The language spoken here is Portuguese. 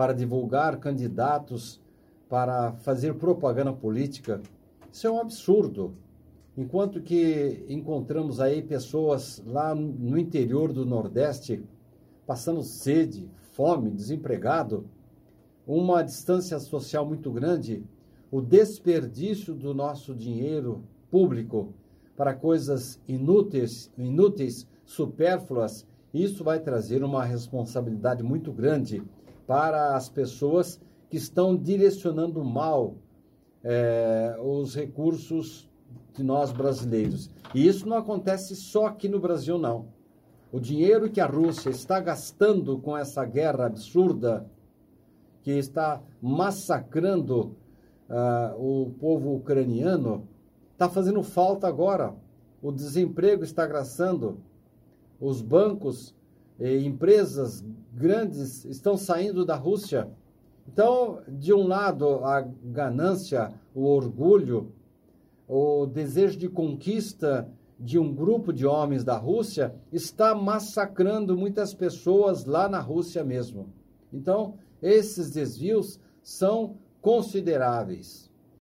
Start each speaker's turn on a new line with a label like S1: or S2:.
S1: para divulgar candidatos, para fazer propaganda política. Isso é um absurdo. Enquanto que encontramos aí pessoas lá no interior do Nordeste passando sede, fome, desempregado, uma distância social muito grande, o desperdício do nosso dinheiro público para coisas inúteis, inúteis, supérfluas, isso vai trazer uma responsabilidade muito grande para as pessoas que estão direcionando mal é, os recursos de nós brasileiros. E isso não acontece só aqui no Brasil, não. O dinheiro que a Rússia está gastando com essa guerra absurda, que está massacrando uh, o povo ucraniano, está fazendo falta agora. O desemprego está graçando, os bancos empresas grandes estão saindo da Rússia. Então, de um lado, a ganância, o orgulho, o desejo de conquista de um grupo de homens da Rússia está massacrando muitas pessoas lá na Rússia mesmo. Então, esses desvios são consideráveis.